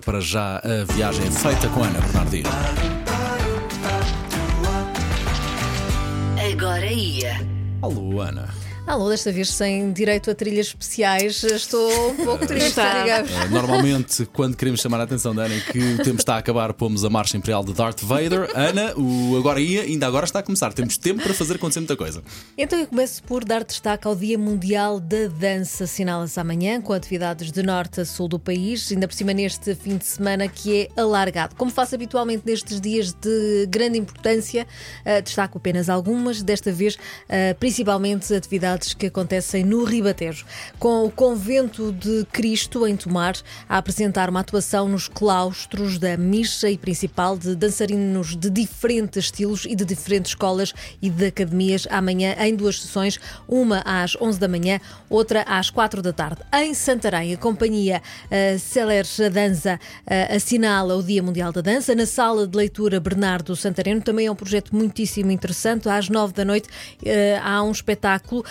Para já a viagem feita com Ana Bernardino. Agora ia. Alô, Ana. Alô, desta vez sem direito a trilhas especiais, estou um pouco triste, Está. digamos. Uh, Normalmente, quando queremos chamar a atenção da Ana em que o tempo está a acabar, pomos a marcha imperial de Darth Vader. Ana, o agora ia, ainda agora está a começar. Temos tempo para fazer acontecer muita coisa. Então eu começo por dar destaque ao Dia Mundial da Dança. Assinala-se amanhã com atividades de norte a sul do país, ainda por cima neste fim de semana que é alargado. Como faço habitualmente nestes dias de grande importância, eh, destaco apenas algumas, desta vez eh, principalmente atividades que acontecem no Ribatejo, com o Convento de Cristo em Tomar a apresentar uma atuação nos claustros da missa e principal de dançarinos de diferentes estilos e de diferentes escolas e de academias amanhã em duas sessões, uma às 11 da manhã, outra às 4 da tarde. Em Santarém, a companhia uh, Celers Dança uh, assinala o Dia Mundial da Dança. Na sala de leitura Bernardo Santareno também é um projeto muitíssimo interessante. Às 9 da noite uh, há um espetáculo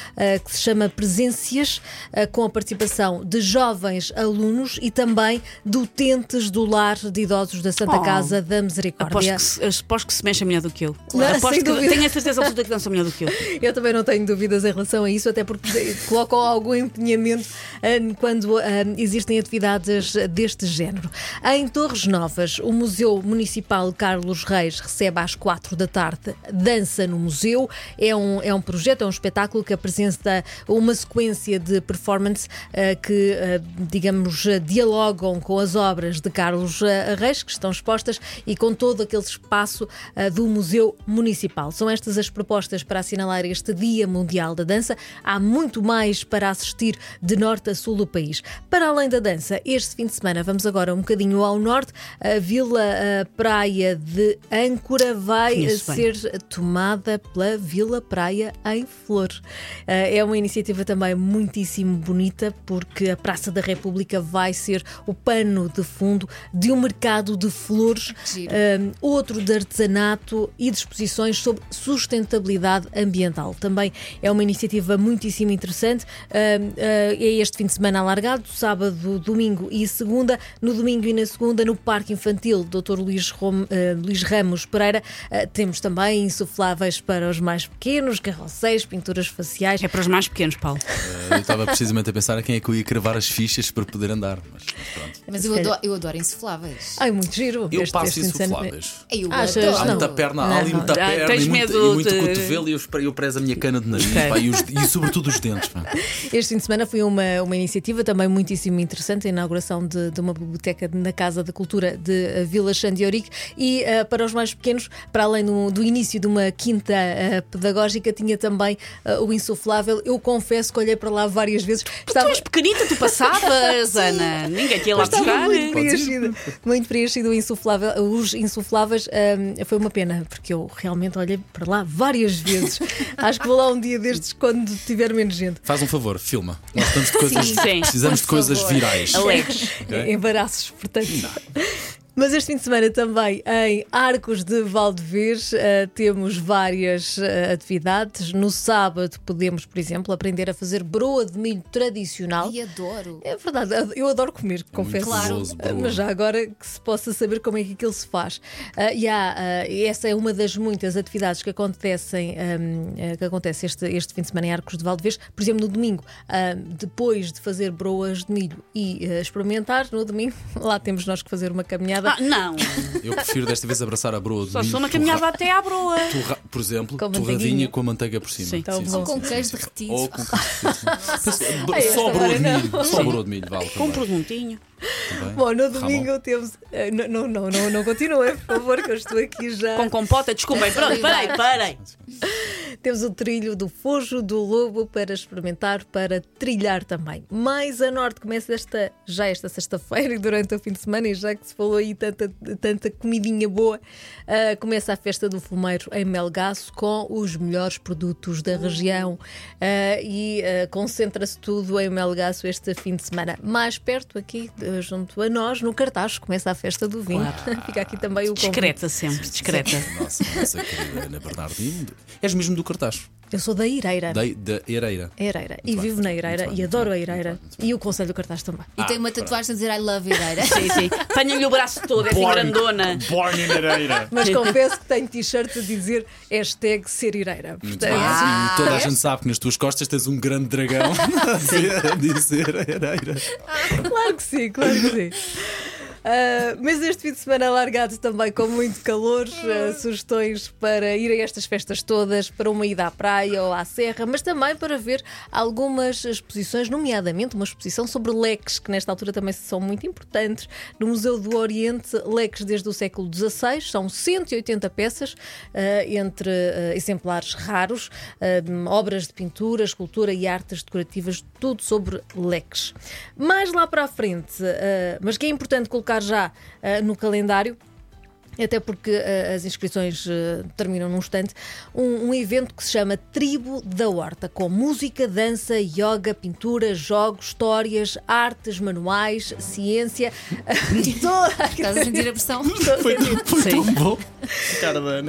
que se chama Presências, uh, com a participação de jovens alunos e também de utentes do lar de idosos da Santa Oh. Casa da Aposto Misericórdia. que, se- aposto que se mexe melhor do que eu. Não, sem Aposto que tenho a certeza absoluta que dança melhor do que eu. Eu também não tenho dúvidas em relação a isso, até porque colocam algum empenhamento ah, quando existem atividades deste género. Em Torres Novas, o Museu Municipal Carlos Reis recebe às quatro da tarde Dança no Museu. É um, é um projeto, é um espetáculo que apresenta uma sequência de performance ah, que, ah, digamos, dialogam com as obras de Carlos ah, Reis, que estão expostas, e com todo aquele espaço do Museu Municipal. São estas as propostas para assinalar este Dia Mundial da Dança. Há muito mais para assistir de norte a sul do país. Para além da dança, este fim de semana vamos agora um bocadinho ao norte. A Vila ah, Praia de Âncora vai ser tomada pela Vila Praia em Flor. Ah, É uma iniciativa também muitíssimo bonita porque a Praça da República vai ser o pano de fundo de um mercado de flores, ah, outro de artesanato e de exposições sobre sustentabilidade ambiental. Também é uma iniciativa muitíssimo interessante. Ah, ah, É este fim de semana alargado, sábado, domingo e segunda. No domingo e na segunda, no Parque Infantil Dr. Luís, Rom- ah, Luís Ramos Pereira, ah, temos também insufláveis para os mais pequenos, carrosséis, pinturas faciais. É para os mais pequenos, Paulo. Uh, eu estava precisamente a pensar a quem é que eu ia cravar as fichas para poder andar. Mas, mas pronto. Mas eu adoro, eu adoro insufláveis. Ai, muito giro. Eu Este- passo este insufláveis. Eu Achas? Há muita perna, há ali Não. muita Ah, perna tens e muito, medo e muito de- cotovelo e eu, eu prezo a minha cana de nariz Ok. pá, e, os- e sobretudo os dentes. pá. Este fim de semana foi uma, uma iniciativa também muitíssimo interessante, a inauguração de, de uma biblioteca na Casa da Cultura de eh, Vila Xandiorique e eh, para os mais pequenos, para além do, do início de uma quinta eh, pedagógica, tinha também eh, o insuflável. Eu confesso que olhei para lá várias vezes. Tu és pequenita, tu passavas, Ana. Ninguém te ia lá Estava buscar. muito preenchido, muito preenchido o insuflável, os insufláveis. hum, foi uma pena, porque eu realmente olhei para lá várias vezes. Acho que vou lá um dia destes quando tiver menos gente. Faz um favor, filma. Nós precisamos de coisas, Sim. precisamos de coisas favor. virais. Alegres. Ok. Embaraços, portanto. Mas este fim de semana também em Arcos de Valdevez eh, temos várias eh, atividades. No sábado podemos, por exemplo, aprender a fazer broa de milho tradicional. E adoro. É verdade, eu adoro comer, confesso. broa. Mas já agora que se possa saber como é que aquilo se faz. Ah, e há, e essa é uma das muitas atividades que acontecem, ahm, ah, que acontece este, este fim de semana em Arcos de Valdevez. Por exemplo, no domingo, depois de fazer broas de milho e experimentar, no domingo, lá temos nós que fazer uma caminhada. Ah, não. Eu prefiro desta vez abraçar a broa de Só sou uma caminhada até à broa. torra- Por exemplo, Com torradinha com a manteiga por cima. Sim. Sim, sim, Com sim, queijo derretido. Ou com Ah, esta Só broa de milho. Só broa de milho, vale. Com um presuntinho. Também. Bom, no Ramon. domingo temos. ah, não, não, não, não, não continuem, por favor, que eu estou aqui já. Com compota. Desculpem. Pronto, parei, parei. Temos o trilho do Fojo do Lobo para experimentar, para trilhar também. Mais a norte começa esta, já esta sexta-feira e durante o fim de semana, e já que se falou aí tanta, tanta comidinha boa, ah, começa a festa do fumeiro em Melgaço com os melhores produtos da região ah, e ah, concentra-se tudo em Melgaço este fim de semana. Mais perto, aqui, junto a nós, no cartaz, começa a festa do vinho. Fica aqui também o convite. Discreta sempre, discreta. Nossa, nossa querida Ana Bernardino. És mesmo do cartaz. Eu sou da Ireira. Da, da Ereira. Ereira. E bem, vivo na Ireira bem, e muito adoro bem, a Ireira. bem, bem. E o Conselho do Cartaz também. E tem uma tatuagem a dizer I love Ireira. Sim, sim. Tenho-lhe o braço todo, é assim grandona. Born in Ereira. Mas confesso que tenho t-shirt a dizer hashtag ser Ireira. Muito Portanto, bem. Ah, e toda a gente sabe que nas tuas costas tens um grande dragão a dizer, a dizer Ereira. Claro que sim, claro que sim. Ah, mas este fim de semana alargado também com muito calor, ah, sugestões para ir a estas festas todas, para uma ida à praia ou à serra, mas também para ver algumas exposições, nomeadamente uma exposição sobre leques, que nesta altura também são muito importantes. No Museu do Oriente, leques desde o século XVI, são 180 peças, ah, entre exemplares raros, obras de pintura, escultura e artes decorativas, tudo sobre leques. Mais lá para a frente, mas que é importante colocar já ah, no calendário. Até porque ah, as inscrições ah, terminam num instante. Um, um evento que se chama Tribo da Horta, com música, dança, yoga, pintura, jogos, histórias, artes, manuais, ciência Estás a sentir a pressão? Foi, foi tão bom.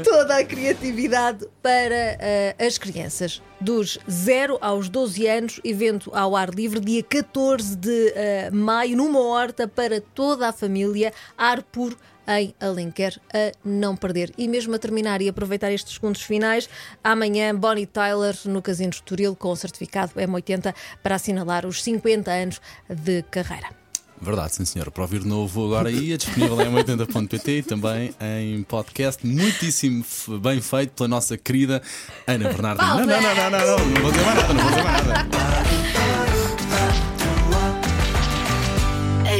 Toda a criatividade para eh, as crianças. Dos 0 aos 12 anos, evento ao ar livre, dia 14 de eh, maio, numa horta para toda a família, ar puro em Alenquer, a não perder. E mesmo a terminar e aproveitar estes segundos finais, amanhã Bonnie Tyler no Casino de Estoril com o certificado M80 para assinalar os 50 anos de carreira. Verdade, sim senhor. Para ouvir novo agora aí, é disponível em 80.pt e também em podcast. Muitíssimo bem feito pela nossa querida Ana Bernardina. Não, não, não, não, não, não, não vou dizer mais nada, não vou dizer mais nada.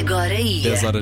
Agora ia. 10 horas.